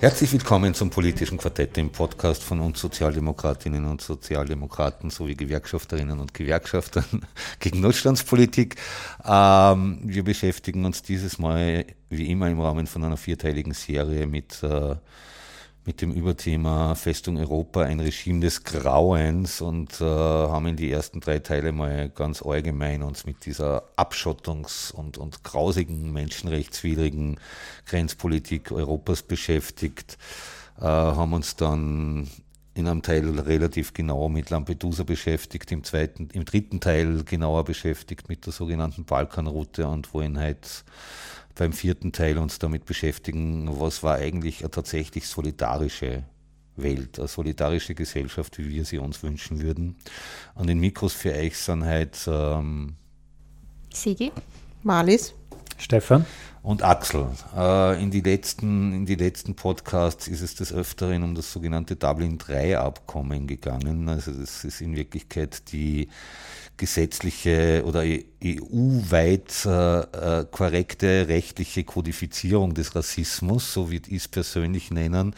Herzlich willkommen zum politischen Quartett, dem Podcast von uns Sozialdemokratinnen und Sozialdemokraten sowie Gewerkschafterinnen und Gewerkschaftern gegen Notstandspolitik. Ähm, wir beschäftigen uns dieses Mal wie immer im Rahmen von einer vierteiligen Serie mit äh, mit dem Überthema Festung Europa ein Regime des Grauens und äh, haben in die ersten drei Teile mal ganz allgemein uns mit dieser Abschottungs- und, und grausigen, menschenrechtswidrigen Grenzpolitik Europas beschäftigt, äh, haben uns dann in einem Teil relativ genau mit Lampedusa beschäftigt, im zweiten, im dritten Teil genauer beschäftigt mit der sogenannten Balkanroute und wollen halt beim vierten Teil uns damit beschäftigen, was war eigentlich eine tatsächlich solidarische Welt, eine solidarische Gesellschaft, wie wir sie uns wünschen würden. An den Mikros für euch sind halt ähm, Sigi, Marlies, Stefan und Axel. Äh, in, die letzten, in die letzten Podcasts ist es des Öfteren um das sogenannte Dublin III-Abkommen gegangen. Also das ist in Wirklichkeit die gesetzliche oder EU-weit äh, äh, korrekte rechtliche Kodifizierung des Rassismus, so würde ich es persönlich nennen.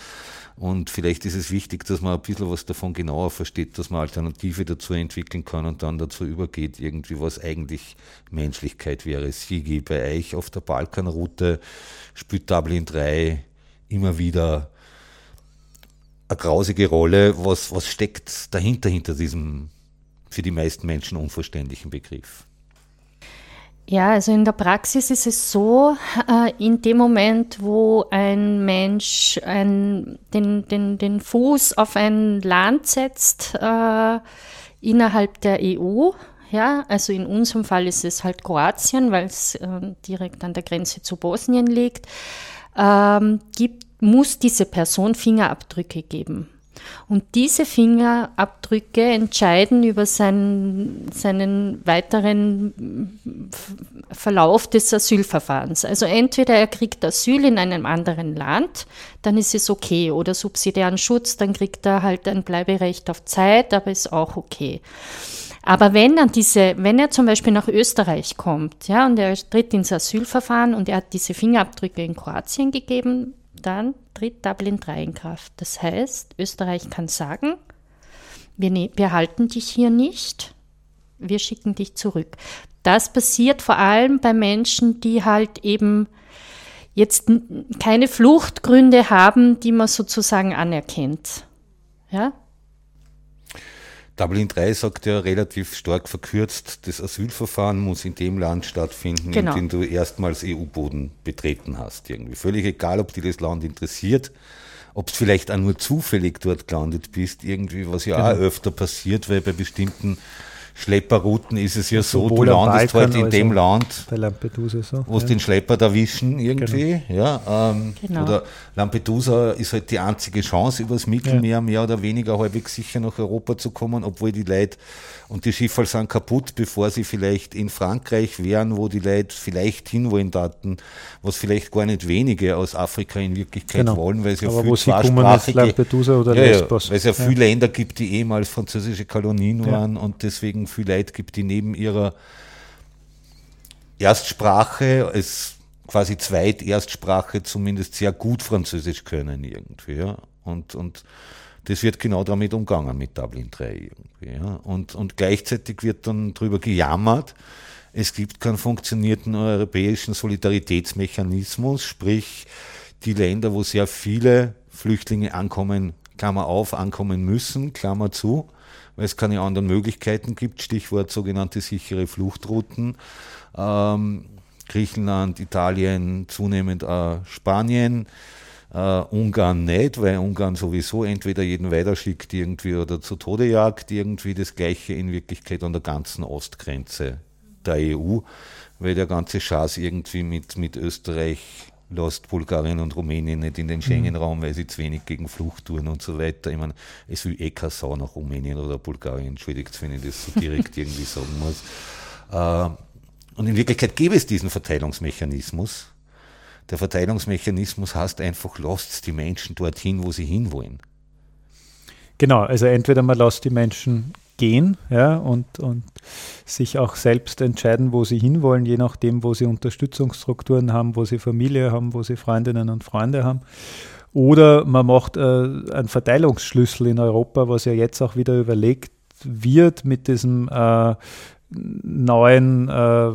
Und vielleicht ist es wichtig, dass man ein bisschen was davon genauer versteht, dass man Alternative dazu entwickeln kann und dann dazu übergeht, irgendwie was eigentlich Menschlichkeit wäre. Sigi, bei euch auf der Balkanroute spielt Dublin 3 immer wieder eine grausige Rolle. Was, was steckt dahinter, hinter diesem für die meisten Menschen unverständlichen Begriff? Ja, also in der Praxis ist es so, äh, in dem Moment, wo ein Mensch ein, den, den, den Fuß auf ein Land setzt äh, innerhalb der EU, ja, also in unserem Fall ist es halt Kroatien, weil es äh, direkt an der Grenze zu Bosnien liegt, ähm, gibt, muss diese Person Fingerabdrücke geben. Und diese Fingerabdrücke entscheiden über seinen, seinen weiteren Verlauf des Asylverfahrens. Also entweder er kriegt Asyl in einem anderen Land, dann ist es okay, oder subsidiären Schutz, dann kriegt er halt ein Bleiberecht auf Zeit, aber ist auch okay. Aber wenn dann diese, wenn er zum Beispiel nach Österreich kommt, ja, und er tritt ins Asylverfahren und er hat diese Fingerabdrücke in Kroatien gegeben, dann tritt Dublin 3 in Kraft. Das heißt, Österreich kann sagen, wir, ne wir halten dich hier nicht, wir schicken dich zurück. Das passiert vor allem bei Menschen, die halt eben jetzt keine Fluchtgründe haben, die man sozusagen anerkennt. Ja? Dublin 3 sagt ja relativ stark verkürzt, das Asylverfahren muss in dem Land stattfinden, genau. in dem du erstmals EU-Boden betreten hast. Irgendwie. Völlig egal, ob dir das Land interessiert, ob es vielleicht auch nur zufällig dort gelandet bist, irgendwie, was ja genau. auch öfter passiert, weil bei bestimmten Schlepperrouten ist es ja so, du landest halt in dem Land, so, wo es ja. den Schlepper erwischen irgendwie. Genau. Ja, ähm, genau. Oder Lampedusa ist halt die einzige Chance, übers Mittelmeer ja. mehr oder weniger halbwegs sicher nach Europa zu kommen, obwohl die Leute und die Schiffe sind kaputt, bevor sie vielleicht in Frankreich wären, wo die Leute vielleicht hinwollen daten, was vielleicht gar nicht wenige aus Afrika in Wirklichkeit genau. wollen, weil es ja Aber viel zweisprachige, Lampedusa oder ja, Lesbos. Ja, weil es ja, ja viele Länder gibt, die ehemals französische Kolonien waren und deswegen viele Leute gibt, die neben ihrer Erstsprache als quasi Zweiterstsprache zumindest sehr gut Französisch können irgendwie. Ja? Und, und das wird genau damit umgangen mit Dublin 3 irgendwie. Ja? Und, und gleichzeitig wird dann darüber gejammert, es gibt keinen funktionierenden europäischen Solidaritätsmechanismus, sprich die Länder, wo sehr viele Flüchtlinge ankommen, Klammer auf, ankommen müssen, Klammer zu, weil es keine anderen Möglichkeiten gibt, Stichwort sogenannte sichere Fluchtrouten. Ähm, Griechenland, Italien, zunehmend äh, Spanien, Uh, Ungarn nicht, weil Ungarn sowieso entweder jeden weiterschickt irgendwie oder zu Tode jagt, irgendwie das gleiche in Wirklichkeit an der ganzen Ostgrenze der EU, weil der ganze Schaß irgendwie mit, mit Österreich lasst Bulgarien und Rumänien nicht in den Schengen-Raum, weil sie zu wenig gegen Flucht tun und so weiter. Ich meine, es will eh keine Sau nach Rumänien oder Bulgarien, entschuldigt, wenn ich das so direkt irgendwie sagen muss. Äh, und in Wirklichkeit gäbe es diesen Verteilungsmechanismus. Der Verteilungsmechanismus heißt einfach, lasst die Menschen dorthin, wo sie hinwollen. Genau, also entweder man lässt die Menschen gehen ja, und, und sich auch selbst entscheiden, wo sie hinwollen, je nachdem, wo sie Unterstützungsstrukturen haben, wo sie Familie haben, wo sie Freundinnen und Freunde haben. Oder man macht äh, einen Verteilungsschlüssel in Europa, was ja jetzt auch wieder überlegt wird mit diesem äh, neuen äh,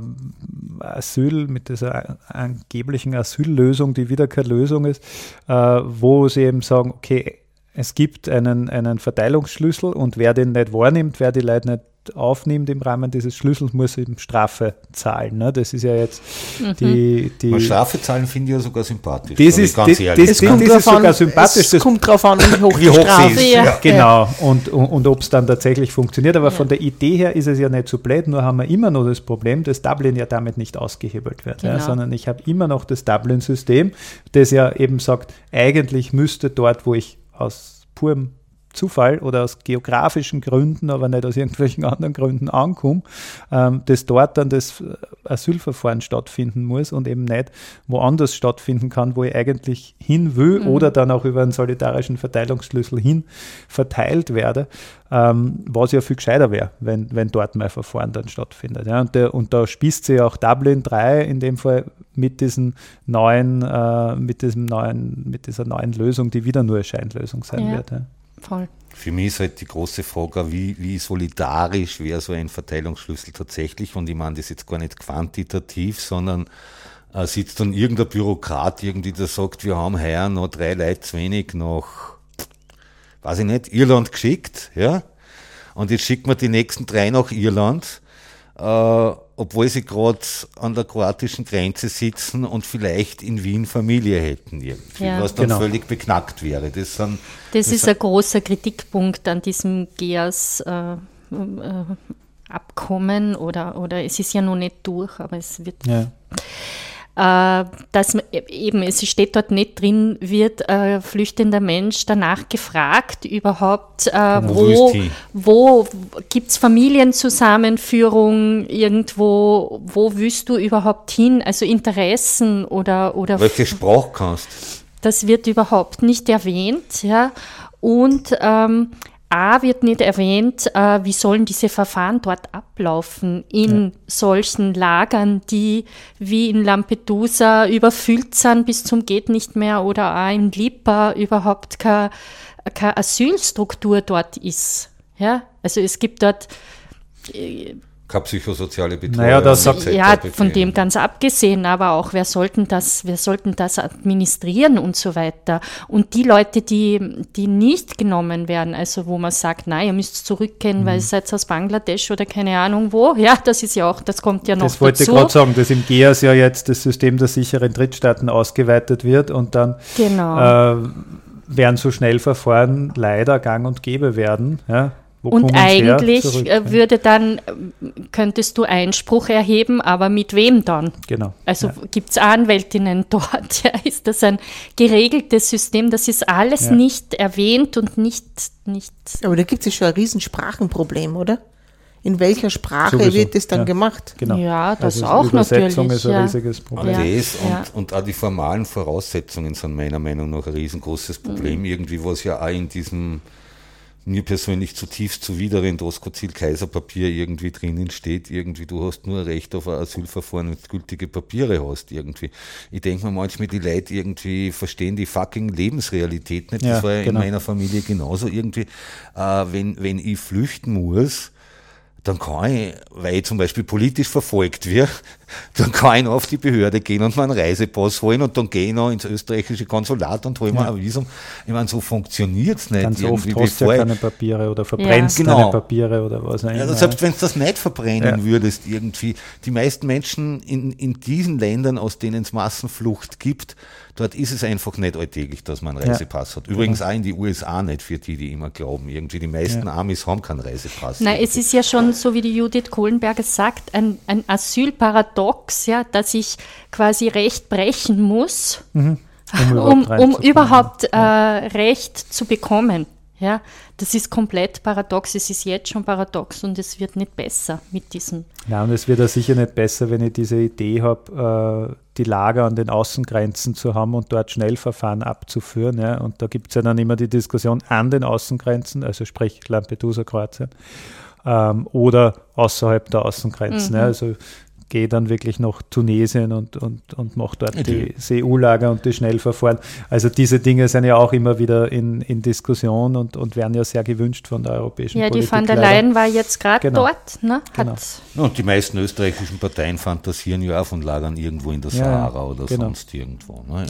Asyl, mit dieser angeblichen Asyllösung, die wieder keine Lösung ist, äh, wo sie eben sagen, okay, es gibt einen, einen Verteilungsschlüssel und wer den nicht wahrnimmt, wer die Leute nicht aufnimmt im Rahmen dieses Schlüssels, muss eben Strafe zahlen. Ne? Das ist ja jetzt mhm. die, die. Strafe zahlen finde ich ja sogar sympathisch. Das ist, ganz das, ehrlich. Das, das, das ist sogar sympathisch. Es kommt darauf an, wie hoch, wie hoch Strafe ist. Ja. Genau. Und, und, und ob es dann tatsächlich funktioniert. Aber ja. von der Idee her ist es ja nicht so blöd, nur haben wir immer noch das Problem, dass Dublin ja damit nicht ausgehebelt wird. Genau. Ja, sondern ich habe immer noch das Dublin-System, das ja eben sagt, eigentlich müsste dort, wo ich aus purem Zufall oder aus geografischen Gründen, aber nicht aus irgendwelchen anderen Gründen ankomme, ähm, dass dort dann das Asylverfahren stattfinden muss und eben nicht woanders stattfinden kann, wo ich eigentlich hin will mhm. oder dann auch über einen solidarischen Verteilungsschlüssel hin verteilt werde, ähm, was ja viel gescheiter wäre, wenn, wenn dort mein Verfahren dann stattfindet. Ja. Und, der, und da spießt sich auch Dublin 3 in dem Fall mit diesen neuen, äh, mit diesem neuen, mit dieser neuen Lösung, die wieder nur eine Scheinlösung sein ja. wird. Ja. Voll. Für mich ist halt die große Frage, wie, wie solidarisch wäre so ein Verteilungsschlüssel tatsächlich? Und ich meine das jetzt gar nicht quantitativ, sondern äh, sitzt dann irgendein Bürokrat irgendwie, der sagt, wir haben heuer noch drei Leute zu wenig nach, weiß ich nicht, Irland geschickt, ja? Und jetzt schickt man die nächsten drei nach Irland äh, obwohl sie gerade an der kroatischen Grenze sitzen und vielleicht in Wien Familie hätten, irgendwie, ja. was dann genau. völlig beknackt wäre. Das, sind, das, das ist ein großer Kritikpunkt an diesem GEAS. Äh, äh, Abkommen oder, oder es ist ja noch nicht durch, aber es wird. Ja dass man, e-, eben, es steht dort nicht drin, wird äh, flüchtender Mensch danach gefragt, überhaupt, äh, wo, wo gibt es Familienzusammenführung irgendwo, wo willst du überhaupt hin, also Interessen oder. oder Welche Sprache kannst Das wird überhaupt nicht erwähnt, ja. Und ähm, A wird nicht erwähnt, äh, wie sollen diese Verfahren dort ablaufen in ja. solchen Lagern, die wie in Lampedusa überfüllt sind bis zum geht nicht mehr oder auch in Lipa überhaupt keine, keine Asylstruktur dort ist. Ja, also es gibt dort äh, keine psychosoziale Betreuung. Naja, das sagt, ja, von dem ganz abgesehen, aber auch wer sollten das, wer sollten das administrieren und so weiter. Und die Leute, die, die nicht genommen werden, also wo man sagt, nein, ihr müsst zurückgehen, mhm. weil ihr seid aus Bangladesch oder keine Ahnung wo, ja, das ist ja auch, das kommt ja noch Das wollte ich gerade sagen, dass im GEAS ja jetzt das System der sicheren Drittstaaten ausgeweitet wird und dann genau. äh, werden so schnell Verfahren leider gang und gäbe werden. Ja. Wo und eigentlich äh, würde dann, könntest du Einspruch erheben, aber mit wem dann? Genau. Also ja. gibt es Anwältinnen dort? Ja, ist das ein geregeltes System? Das ist alles ja. nicht erwähnt und nicht, nicht. Aber da gibt es schon ein Riesensprachenproblem, oder? in welcher Sprache Sowieso, wird das dann ja, gemacht? Genau. Ja, das also auch Übersetzung natürlich. ist ein ja. riesiges Problem. Ja. Das und, und auch die formalen Voraussetzungen sind meiner Meinung nach ein riesengroßes Problem. Mhm. Irgendwie, was ja auch in diesem mir persönlich zutiefst zuwider Doskozil Kaiserpapier irgendwie drinnen steht, irgendwie du hast nur Recht auf ein Asylverfahren, wenn du gültige Papiere hast irgendwie. Ich denke mir manchmal, die Leute irgendwie verstehen die fucking Lebensrealität nicht. Das ja, war ja genau. in meiner Familie genauso irgendwie. Äh, wenn, wenn ich flüchten muss, dann kann ich, weil ich zum Beispiel politisch verfolgt werde, dann kann ich noch auf die Behörde gehen und mir einen Reisepass holen und dann gehe ich noch ins österreichische Konsulat und hole mir ja. ein Visum. Ich meine, so funktioniert es nicht. Ganz oft hast du ja keine Papiere oder verbrennst ja. genau. deine Papiere oder was auch immer. Ja, selbst wenn du das nicht verbrennen ja. würdest irgendwie, die meisten Menschen in, in diesen Ländern, aus denen es Massenflucht gibt, Dort ist es einfach nicht alltäglich, dass man einen Reisepass ja. hat. Übrigens genau. auch in die USA nicht, für die, die immer glauben. Irgendwie die meisten ja. Amis haben keinen Reisepass. Nein, es ist ja schon so wie die Judith Kohlenberger sagt, ein, ein Asylparadox, ja, dass ich quasi Recht brechen muss, mhm. um, um, um überhaupt äh, Recht zu bekommen. Ja, das ist komplett paradox. Es ist jetzt schon paradox und es wird nicht besser mit diesem. Ja, und es wird auch sicher nicht besser, wenn ich diese Idee habe, äh, die Lager an den Außengrenzen zu haben und dort Schnellverfahren abzuführen. Ja. Und da gibt es ja dann immer die Diskussion an den Außengrenzen, also sprich Lampedusa, Kroatien, ähm, oder außerhalb der Außengrenzen. Mhm. Ja. Also gehe dann wirklich nach Tunesien und, und, und mache dort okay. die CU-Lager und die Schnellverfahren. Also diese Dinge sind ja auch immer wieder in, in Diskussion und, und werden ja sehr gewünscht von der europäischen ja, Politik. Ja, die van der Leyen war jetzt gerade genau. dort. Ne? Genau. Und die meisten österreichischen Parteien fantasieren ja auch von Lagern irgendwo in der Sahara ja, oder genau. sonst irgendwo. Ne?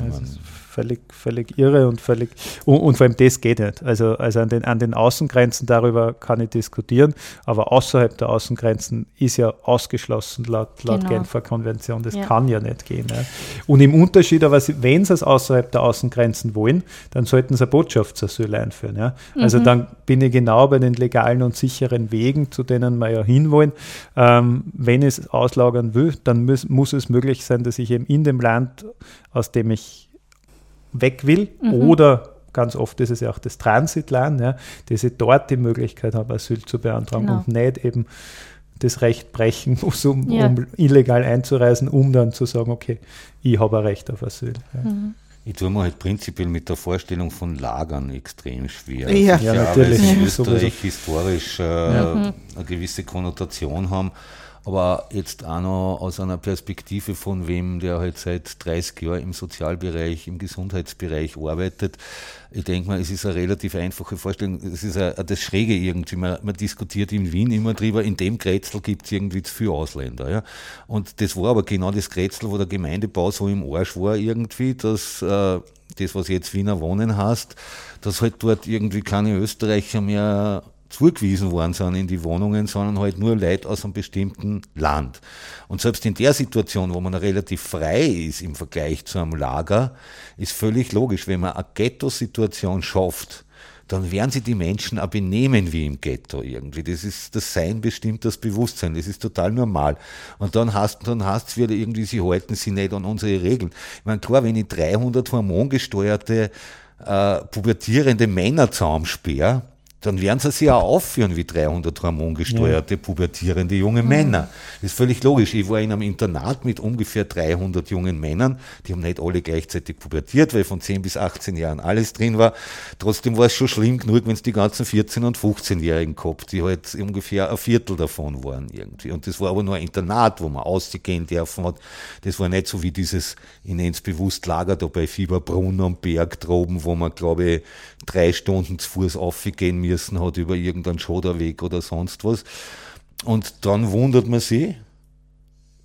Völlig, völlig irre und völlig, und, und, vor allem das geht nicht. Also, also an, den, an den Außengrenzen darüber kann ich diskutieren, aber außerhalb der Außengrenzen ist ja ausgeschlossen laut, laut genau. Genfer Konvention. Das ja. kann ja nicht gehen. Ne? Und im Unterschied, aber wenn sie es außerhalb der Außengrenzen wollen, dann sollten sie ein Botschaftsasyl einführen. Ja? Also mhm. dann bin ich genau bei den legalen und sicheren Wegen, zu denen wir ja hinwollen. Ähm, wenn ich es auslagern will, dann muss, muss es möglich sein, dass ich eben in dem Land, aus dem ich weg will mhm. oder ganz oft ist es ja auch das Transitland, ja, dass ich dort die Möglichkeit habe, Asyl zu beantragen genau. und nicht eben das Recht brechen muss, um, ja. um, illegal einzureisen, um dann zu sagen, okay, ich habe ein Recht auf Asyl. Ja. Mhm. Ich tue mir halt prinzipiell mit der Vorstellung von Lagern extrem schwer. Ja, ja natürlich. Weil in Österreich historisch äh, eine gewisse Konnotation haben aber jetzt auch noch aus einer Perspektive von wem, der halt seit 30 Jahren im Sozialbereich, im Gesundheitsbereich arbeitet. Ich denke mal, es ist eine relativ einfache Vorstellung. Es ist eine, das Schräge irgendwie. Man, man, diskutiert in Wien immer drüber, in dem Grätzl gibt es irgendwie zu viele Ausländer. Ja? Und das war aber genau das Grätzl, wo der Gemeindebau so im Arsch war irgendwie, dass äh, das, was jetzt Wiener Wohnen heißt, dass halt dort irgendwie keine Österreicher mehr zugewiesen worden sind in die Wohnungen, sondern halt nur Leute aus einem bestimmten Land. Und selbst in der Situation, wo man relativ frei ist im Vergleich zu einem Lager, ist völlig logisch, wenn man eine Ghetto-Situation schafft, dann werden sie die Menschen auch benehmen wie im Ghetto irgendwie. Das ist das Sein bestimmt das Bewusstsein. Das ist total normal. Und dann hast dann hast wieder irgendwie, sie halten sich nicht an unsere Regeln. Ich meine, klar, wenn ich 300 hormongesteuerte äh, pubertierende Männer zusammensperre, dann werden sie sich auch aufführen wie 300 hormongesteuerte, ja. pubertierende junge mhm. Männer. Das ist völlig logisch. Ich war in einem Internat mit ungefähr 300 jungen Männern, die haben nicht alle gleichzeitig pubertiert, weil von 10 bis 18 Jahren alles drin war. Trotzdem war es schon schlimm genug, wenn es die ganzen 14- und 15-Jährigen gehabt, die halt ungefähr ein Viertel davon waren irgendwie. Und das war aber nur ein Internat, wo man ausgehen dürfen hat. Das war nicht so wie dieses, ich nenne es bewusst Lager da bei Fieberbrunn am Berg droben, wo man, glaube ich, drei Stunden zu Fuß aufgehen müssen hat über irgendeinen Schoderweg oder sonst was. Und dann wundert man sich,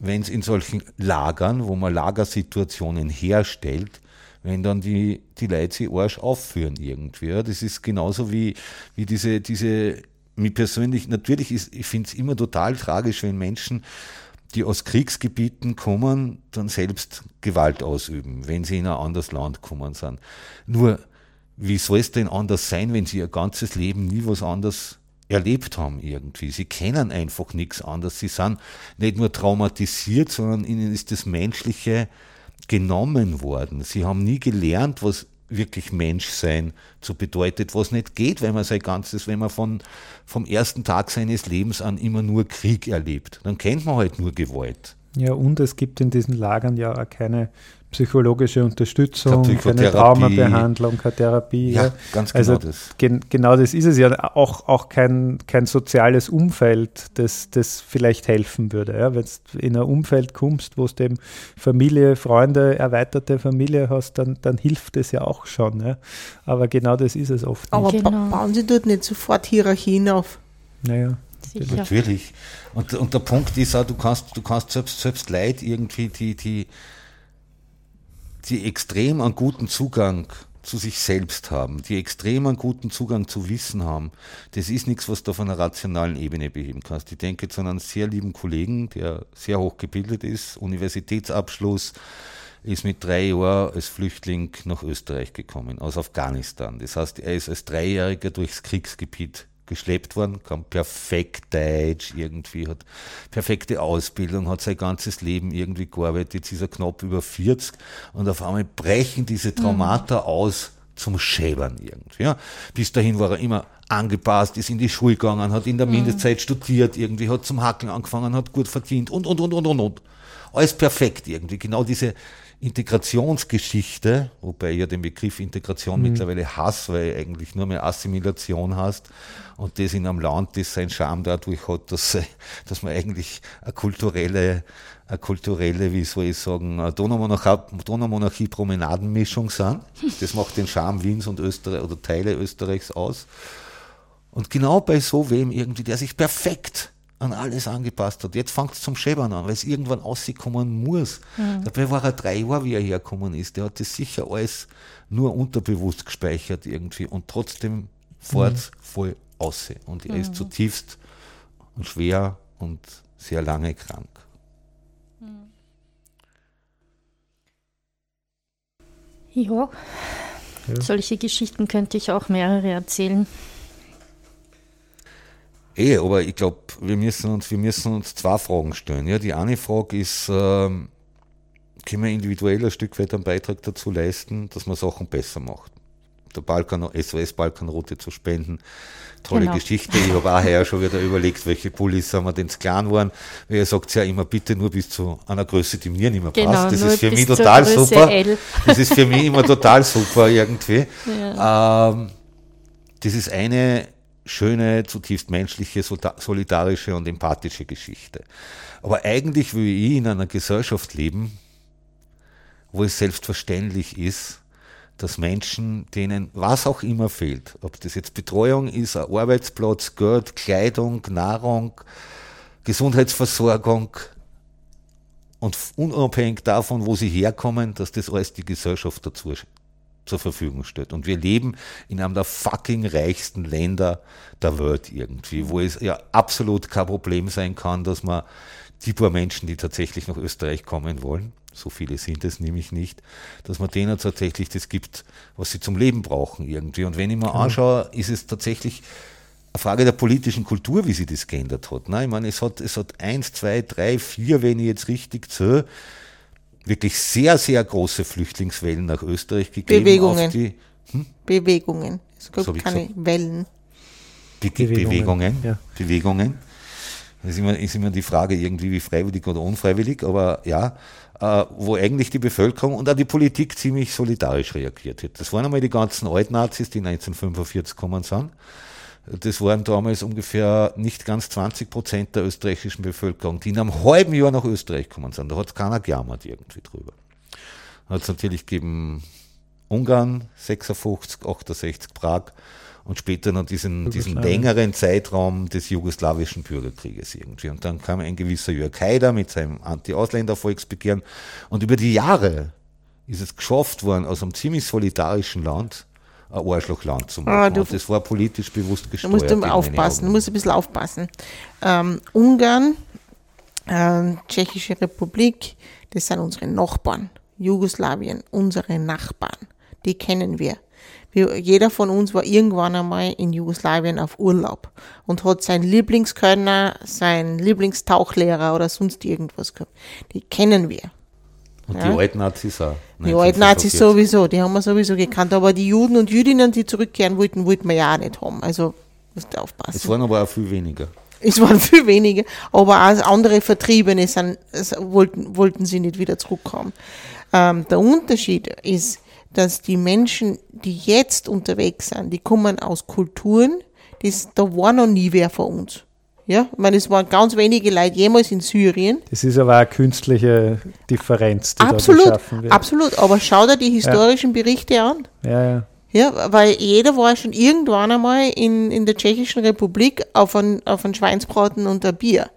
wenn es in solchen Lagern, wo man Lagersituationen herstellt, wenn dann die, die Leute sich Arsch aufführen irgendwie. Das ist genauso wie, wie diese, diese, mir persönlich, natürlich ist, ich finde es immer total tragisch, wenn Menschen, die aus Kriegsgebieten kommen, dann selbst Gewalt ausüben, wenn sie in ein anderes Land kommen sind. Nur wie soll es denn anders sein, wenn sie ihr ganzes Leben nie was anderes erlebt haben irgendwie. Sie kennen einfach nichts anderes. Sie sind nicht nur traumatisiert, sondern ihnen ist das Menschliche genommen worden. Sie haben nie gelernt, was wirklich Menschsein so bedeutet, was nicht geht, wenn man sein ganzes, wenn man von, vom ersten Tag seines Lebens an immer nur Krieg erlebt. Dann kennt man halt nur Gewalt. Ja, und es gibt in diesen Lagern ja auch keine psychologische Unterstützung, keine Traumabehandlung, keine Therapie. Ja, ja. ganz genau also das. Gen genau das ist es ja. Auch, auch kein, kein soziales Umfeld, das, das vielleicht helfen würde. Ja? Wenn du in ein Umfeld kommst, wo du eben Familie, Freunde, erweiterte Familie hast, dann, dann hilft das ja auch schon. Ja? Aber genau das ist es oft. Aber genau. bauen Sie dort nicht sofort Hierarchien auf? Naja. Sicher. Natürlich. Und, und der Punkt ist auch, du kannst, du kannst selbst, selbst Leid irgendwie, die, die, die extrem einen guten Zugang zu sich selbst haben, die extrem einen guten Zugang zu Wissen haben, das ist nichts, was du auf einer rationalen Ebene beheben kannst. Ich denke zu einem sehr lieben Kollegen, der sehr hoch gebildet ist, Universitätsabschluss, ist mit drei Jahren als Flüchtling nach Österreich gekommen, aus Afghanistan. Das heißt, er ist als Dreijähriger durchs Kriegsgebiet geschleppt worden, kann perfekt Deutsch irgendwie, hat perfekte Ausbildung, hat sein ganzes Leben irgendwie gearbeitet, jetzt ist er knapp über 40 und auf einmal brechen diese Traumata mhm. aus zum Schäbern irgendwie. Ja. Bis dahin war er immer angepasst, ist in die Schule gegangen, hat in der mhm. Mindestzeit studiert, irgendwie hat zum Hackeln angefangen, hat gut verdient und, und, und, und, und, und. Alles perfekt irgendwie. Genau diese Integrationsgeschichte, wobei ich ja den Begriff Integration mhm. mittlerweile hasse, weil eigentlich nur mehr Assimilation hast und das in einem Land, das seinen Charme dadurch hat, dass, dass man eigentlich eine kulturelle, eine kulturelle, wie soll ich sagen, Donaumonarchie-Promenadenmischung sind. Das macht den Charme Wiens und Österreich oder Teile Österreichs aus. Und genau bei so wem irgendwie, der sich perfekt an alles angepasst hat. Jetzt fängt es zum Schäbern an, weil es irgendwann auskommen muss. Mhm. Dabei war er drei Jahre, wie er hergekommen ist. Der hat das sicher alles nur unterbewusst gespeichert irgendwie und trotzdem fährt es mhm. voll aus. Und er mhm. ist zutiefst und schwer und sehr lange krank. Mhm. Ja. ja, solche Geschichten könnte ich auch mehrere erzählen. Eh, aber ich glaube, wir müssen uns, wir müssen uns zwei Fragen stellen. Ja, die eine Frage ist, ähm, können wir individuell ein Stück weit einen Beitrag dazu leisten, dass man Sachen besser macht? Der Balkan, SOS Balkanroute zu spenden. Tolle genau. Geschichte. Ich habe auch heuer schon wieder überlegt, welche Pullis haben wir denn zu klein waren. Weil ihr sagt ja immer, bitte nur bis zu einer Größe, die mir nicht mehr genau, passt. Das ist für mich total super. L. Das ist für mich immer total super irgendwie. Ja. Ähm, das ist eine schöne, zutiefst menschliche, solidarische und empathische Geschichte. Aber eigentlich will ich in einer Gesellschaft leben, wo es selbstverständlich ist, dass Menschen, denen was auch immer fehlt, ob das jetzt Betreuung ist, ein Arbeitsplatz, Geld, Kleidung, Nahrung, Gesundheitsversorgung und unabhängig davon, wo sie herkommen, dass das alles die Gesellschaft dazu zur Verfügung stellt. Und wir leben in einem der fucking reichsten Länder der Welt irgendwie, wo es ja absolut kein Problem sein kann, dass man die paar Menschen, die tatsächlich nach Österreich kommen wollen, so viele sind es nämlich nicht, dass man denen tatsächlich das gibt, was sie zum Leben brauchen irgendwie. Und wenn ich mir genau. anschaue, ist es tatsächlich eine Frage der politischen Kultur, wie sie das geändert hat. Ne? Ich meine, es hat, es hat eins, zwei, drei, vier, wenn ich jetzt richtig zähle, wirklich sehr, sehr große Flüchtlingswellen nach Österreich gegeben. Bewegungen. Die, hm? Bewegungen. Es gibt keine gesagt? Wellen. Be Bewegungen. Bewegungen. Ja. Bewegungen. Das ist immer, ist immer die Frage irgendwie, wie freiwillig oder unfreiwillig, aber ja, äh, wo eigentlich die Bevölkerung und auch die Politik ziemlich solidarisch reagiert hat. Das waren einmal die ganzen Altnazis, die 1945 gekommen sind das waren damals ungefähr nicht ganz 20 Prozent der österreichischen Bevölkerung, die in einem halben Jahr nach Österreich gekommen sind. Da hat es keiner gejammert irgendwie drüber. Hat es natürlich gegeben Ungarn 56, 68 Prag und später noch diesen, diesen längeren Zeitraum des jugoslawischen Bürgerkrieges irgendwie. Und dann kam ein gewisser Jörg Haider mit seinem Anti-Ausländer-Volksbegehren und über die Jahre ist es geschafft worden, aus einem ziemlich solidarischen Land ein Arschlochland zu ah, machen. Ah, das war politisch bewusst gesteuert. Du musst aufpassen, du musst ein bisschen aufpassen. Ähm, Ungarn, äh, Tschechische Republik, das sind unsere Nachbarn. Jugoslawien, unsere Nachbarn. Die kennen wir. wir. Jeder von uns war irgendwann einmal in Jugoslawien auf Urlaub und hat seinen Lieblingskönner, seinen Lieblingstauchlehrer oder sonst irgendwas gehabt. Die kennen wir. Und ja. die alten Nazis auch. Die alten Nazis sowieso, die haben wir sowieso gekannt. Aber die Juden und Jüdinnen, die zurückkehren wollten, wollten wir ja auch nicht haben. Also musst du aufpassen. Es waren aber auch viel weniger. Es waren viel weniger, aber auch andere Vertriebene sind, wollten, wollten sie nicht wieder zurückkommen. Ähm, der Unterschied ist, dass die Menschen, die jetzt unterwegs sind, die kommen aus Kulturen, das, da war noch nie wer von uns. Ja, ich meine, es waren ganz wenige Leute jemals in Syrien. Das ist aber eine künstliche Differenz, die absolut, da geschaffen wird. Absolut, aber schau dir die historischen ja. Berichte an. Ja, ja. Ja, weil jeder war schon irgendwann einmal in, in der Tschechischen Republik auf ein, auf ein Schweinsbraten und ein Bier.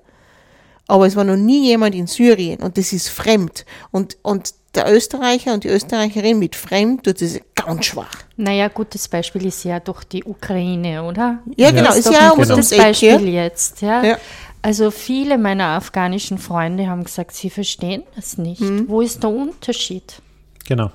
Aber es war noch nie jemand in Syrien und das ist fremd. Und, und der Österreicher und die Österreicherin mit Fremd tut es ganz schwach. Naja, gutes Beispiel ist ja doch die Ukraine, oder? Ja, genau, ist, ist ja ein gutes genau. Beispiel jetzt. Ja? ja? Also viele meiner afghanischen Freunde haben gesagt, sie verstehen das nicht. Hm. Wo ist der Unterschied? Genau.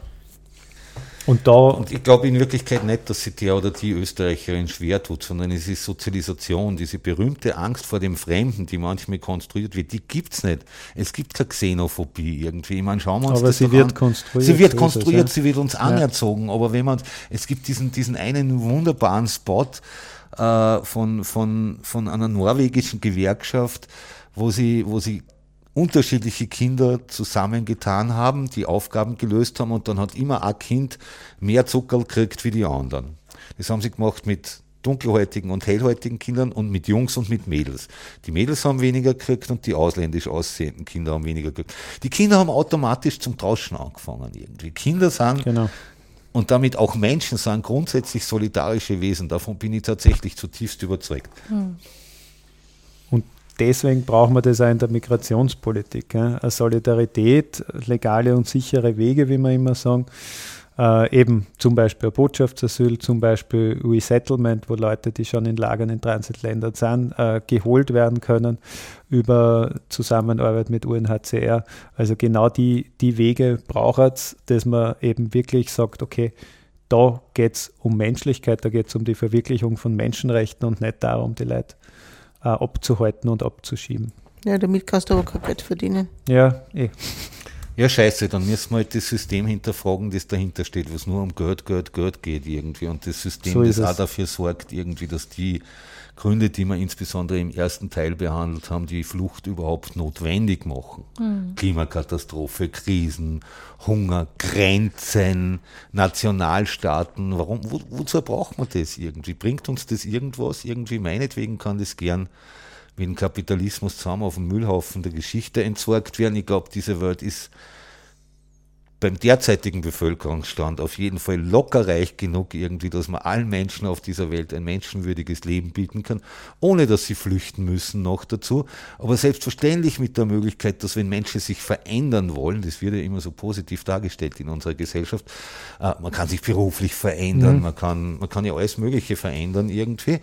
Und, da und ich glaube in Wirklichkeit nicht, dass sich der oder die Österreicherin schwer tut, sondern es ist Sozialisation, diese berühmte Angst vor dem Fremden, die manchmal konstruiert wird, die gibt es nicht. Es gibt keine Xenophobie irgendwie. Ich meine, schauen wir uns aber das sie wird an. konstruiert. Sie wird konstruiert, es, ja? sie wird uns anerzogen. Aber wenn man, es gibt diesen, diesen einen wunderbaren Spot äh, von, von, von einer norwegischen Gewerkschaft, wo sie, wo sie unterschiedliche Kinder zusammengetan haben, die Aufgaben gelöst haben und dann hat immer ein Kind mehr Zucker gekriegt wie die anderen. Das haben sie gemacht mit dunkelhäutigen und hellhäutigen Kindern und mit Jungs und mit Mädels. Die Mädels haben weniger gekriegt und die ausländisch aussehenden Kinder haben weniger gekriegt. Die Kinder haben automatisch zum Tauschen angefangen irgendwie. Kinder sind genau. und damit auch Menschen sind grundsätzlich solidarische Wesen. Davon bin ich tatsächlich zutiefst überzeugt. Hm deswegen brauchen wir das auch in der Migrationspolitik. Ja. Solidarität, legale und sichere Wege, wie wir immer sagen. Äh, eben zum Beispiel Botschaftsasyl, zum Beispiel Resettlement, wo Leute, die schon in Lagern in Transitländern sind, äh, geholt werden können über Zusammenarbeit mit UNHCR. Also genau die, die Wege braucht es, dass man eben wirklich sagt, okay, da geht es um Menschlichkeit, da geht es um die Verwirklichung von Menschenrechten und nicht darum, die Leute äh, abzuhalten und abzuschieben. Ja, damit kannst du aber kein Geld verdienen. Ja, eh. Ja, scheiße, dann müssen wir halt das System hinterfragen, das dahinter steht, was nur um Geld, Geld, Geld geht irgendwie. Und das System, so das auch dafür sorgt, irgendwie, dass die Gründe, die wir insbesondere im ersten Teil behandelt haben, die Flucht überhaupt notwendig machen. Mhm. Klimakatastrophe, Krisen, Hunger, Grenzen, Nationalstaaten. Warum, wo, wozu braucht man das irgendwie? Bringt uns das irgendwas? Irgendwie meinetwegen kann das gern mit dem Kapitalismus zusammen auf dem Müllhaufen der Geschichte entsorgt werden. Ich glaube, diese Welt ist beim derzeitigen Bevölkerungsstand auf jeden Fall locker reich genug irgendwie, dass man allen Menschen auf dieser Welt ein menschenwürdiges Leben bieten kann, ohne dass sie flüchten müssen noch dazu. Aber selbstverständlich mit der Möglichkeit, dass wenn Menschen sich verändern wollen, das wird ja immer so positiv dargestellt in unserer Gesellschaft, äh, man kann sich beruflich verändern, mhm. man, kann, man kann ja alles Mögliche verändern irgendwie,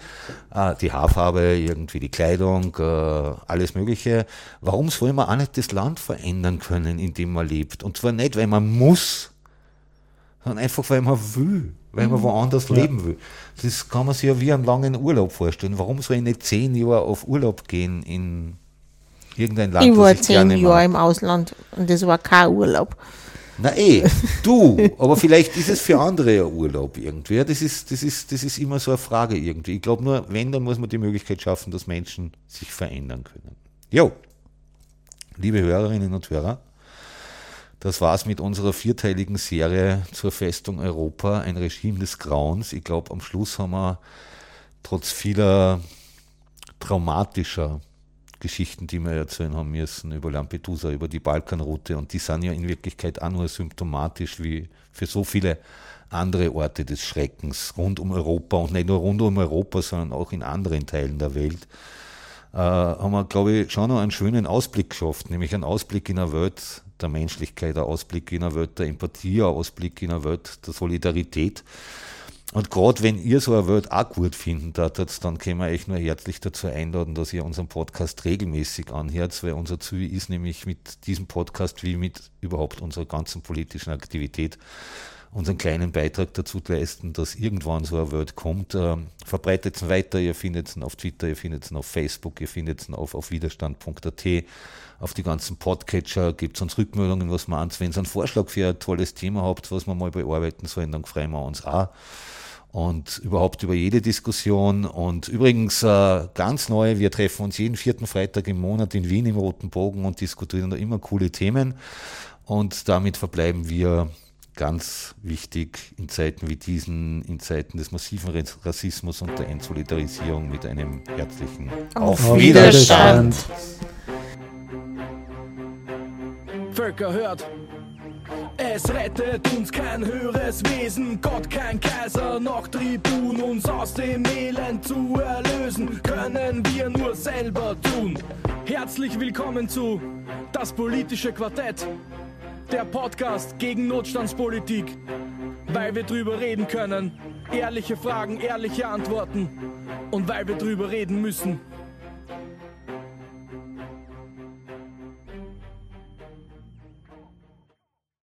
äh, die Haarfarbe, irgendwie die Kleidung, äh, alles Mögliche. Warum soll man auch nicht das Land verändern können, in dem man lebt? Und zwar nicht, weil man muss, sondern einfach, weil man will, weil man mhm. woanders ja. leben will. Das kann man sich ja wie einen langen Urlaub vorstellen. Warum soll ich nicht zehn Jahre auf Urlaub gehen in irgendein Land? Ich war zehn Jahre im Ausland und das war kein Urlaub. Na eh, du, aber vielleicht ist es für andere ein Urlaub irgendwie. Das ist, das, ist, das ist immer so eine Frage irgendwie. Ich glaube nur, wenn, dann muss man die Möglichkeit schaffen, dass Menschen sich verändern können. Jo, liebe Hörerinnen und Hörer, das war's mit unserer vierteiligen Serie zur Festung Europa, ein Regime des Grauens. Ich glaube, am Schluss haben wir trotz vieler traumatischer Geschichten, die wir erzählen haben müssen, über Lampedusa, über die Balkanroute, und die sind ja in Wirklichkeit auch nur symptomatisch wie für so viele andere Orte des Schreckens rund um Europa und nicht nur rund um Europa, sondern auch in anderen Teilen der Welt, haben wir, glaube ich, schon noch einen schönen Ausblick geschafft, nämlich einen Ausblick in eine Welt, der Menschlichkeit, ein Ausblick in eine Welt der Empathie, ein Ausblick in eine Welt der Solidarität. Und gerade wenn ihr so eine Welt auch gut finden würdet, dann können wir euch nur herzlich dazu einladen, dass ihr unseren Podcast regelmäßig anhört, weil unser Ziel ist nämlich mit diesem Podcast wie mit überhaupt unserer ganzen politischen Aktivität unseren kleinen Beitrag dazu leisten, dass irgendwann so eine Welt kommt. Ähm, verbreitet es weiter, ihr findet es auf Twitter, ihr findet es auf Facebook, ihr findet es auf, auf widerstand.at auf die ganzen Podcatcher, gibt es uns Rückmeldungen, was meint Wenn ihr einen Vorschlag für ein tolles Thema habt, was wir mal bearbeiten sollen, dann freuen wir uns auch. Und überhaupt über jede Diskussion. Und übrigens äh, ganz neu, wir treffen uns jeden vierten Freitag im Monat in Wien im Roten Bogen und diskutieren da immer coole Themen. Und damit verbleiben wir ganz wichtig in Zeiten wie diesen, in Zeiten des massiven Rassismus und der Entsolidarisierung mit einem herzlichen Auf, Auf Widerstand. Widerstand. Völker hört. Es rettet uns kein höheres Wesen, Gott kein Kaiser, noch Tribun, uns aus dem Elend zu erlösen, können wir nur selber tun. Herzlich willkommen zu Das politische Quartett, der Podcast gegen Notstandspolitik, weil wir drüber reden können, ehrliche Fragen, ehrliche Antworten. Und weil wir drüber reden müssen.